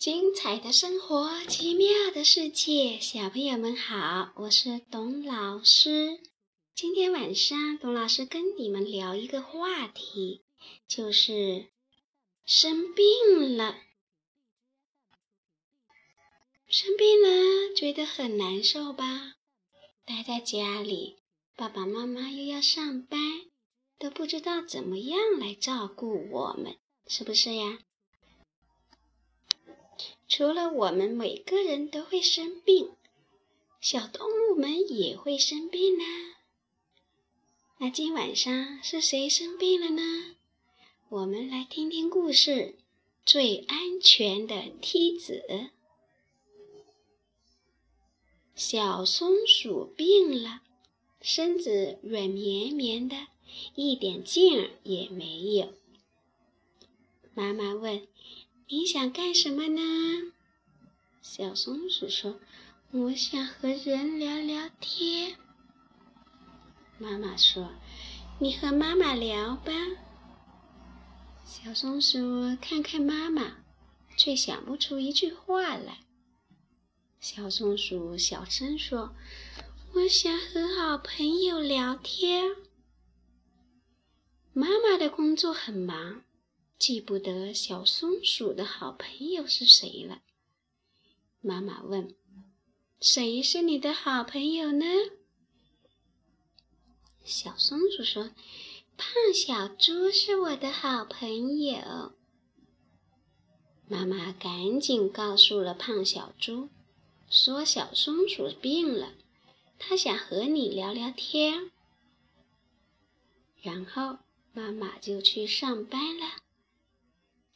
精彩的生活，奇妙的世界，小朋友们好，我是董老师。今天晚上，董老师跟你们聊一个话题，就是生病了。生病了，觉得很难受吧？待在家里，爸爸妈妈又要上班，都不知道怎么样来照顾我们，是不是呀？除了我们每个人都会生病，小动物们也会生病呢。那今晚上是谁生病了呢？我们来听听故事《最安全的梯子》。小松鼠病了，身子软绵绵的，一点劲儿也没有。妈妈问。你想干什么呢？小松鼠说：“我想和人聊聊天。”妈妈说：“你和妈妈聊吧。”小松鼠看看妈妈，却想不出一句话来。小松鼠小声说：“我想和好朋友聊天。”妈妈的工作很忙。记不得小松鼠的好朋友是谁了。妈妈问：“谁是你的好朋友呢？”小松鼠说：“胖小猪是我的好朋友。”妈妈赶紧告诉了胖小猪，说：“小松鼠病了，它想和你聊聊天。”然后妈妈就去上班了。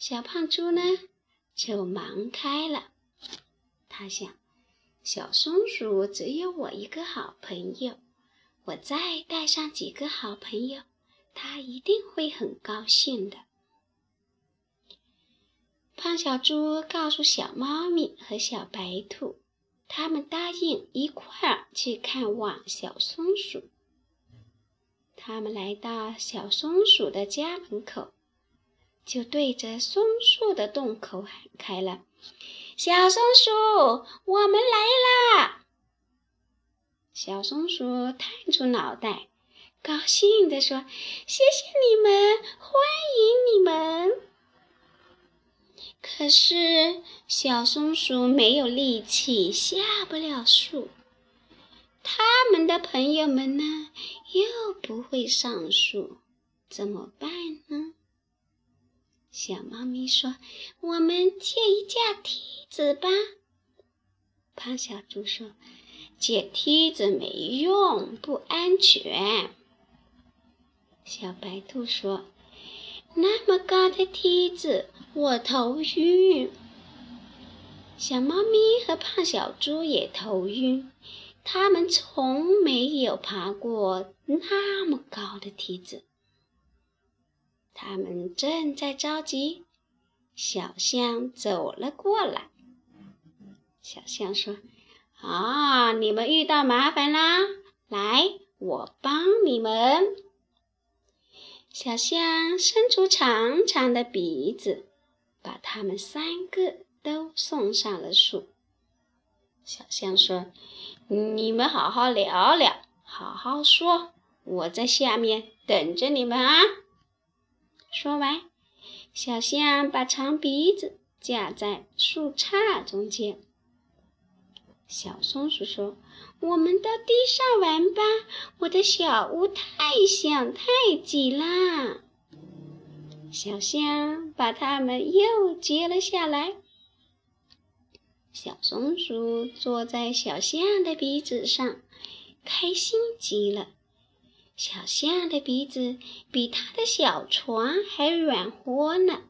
小胖猪呢，就忙开了。他想，小松鼠只有我一个好朋友，我再带上几个好朋友，它一定会很高兴的。胖小猪告诉小猫咪和小白兔，他们答应一块儿去看望小松鼠。他们来到小松鼠的家门口。就对着松树的洞口喊开了：“小松鼠，我们来啦！”小松鼠探出脑袋，高兴地说：“谢谢你们，欢迎你们！”可是小松鼠没有力气，下不了树。他们的朋友们呢，又不会上树，怎么办呢？小猫咪说：“我们借一架梯子吧。”胖小猪说：“借梯子没用，不安全。”小白兔说：“那么高的梯子，我头晕。”小猫咪和胖小猪也头晕，它们从没有爬过那么高的梯子。他们正在着急，小象走了过来。小象说：“啊，你们遇到麻烦啦！来，我帮你们。”小象伸出长长的鼻子，把他们三个都送上了树。小象说：“你们好好聊聊，好好说，我在下面等着你们啊。”说完，小象把长鼻子架在树杈中间。小松鼠说：“我们到地上玩吧，我的小屋太小太挤啦。”小象把它们又接了下来。小松鼠坐在小象的鼻子上，开心极了。小象的鼻子比它的小床还软和呢。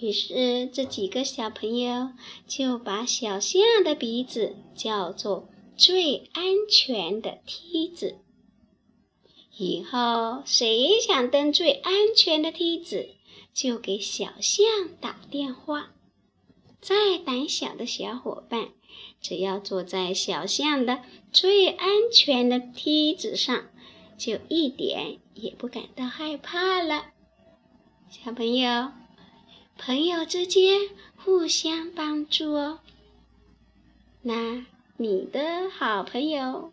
于是，这几个小朋友就把小象的鼻子叫做最安全的梯子。以后谁想登最安全的梯子，就给小象打电话。再胆小的小伙伴。只要坐在小象的最安全的梯子上，就一点也不感到害怕了。小朋友，朋友之间互相帮助哦。那你的好朋友，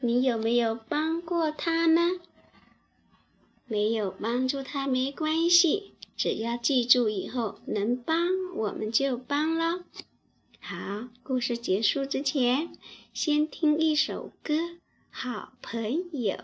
你有没有帮过他呢？没有帮助他没关系，只要记住以后能帮我们就帮了。好，故事结束之前，先听一首歌，《好朋友》。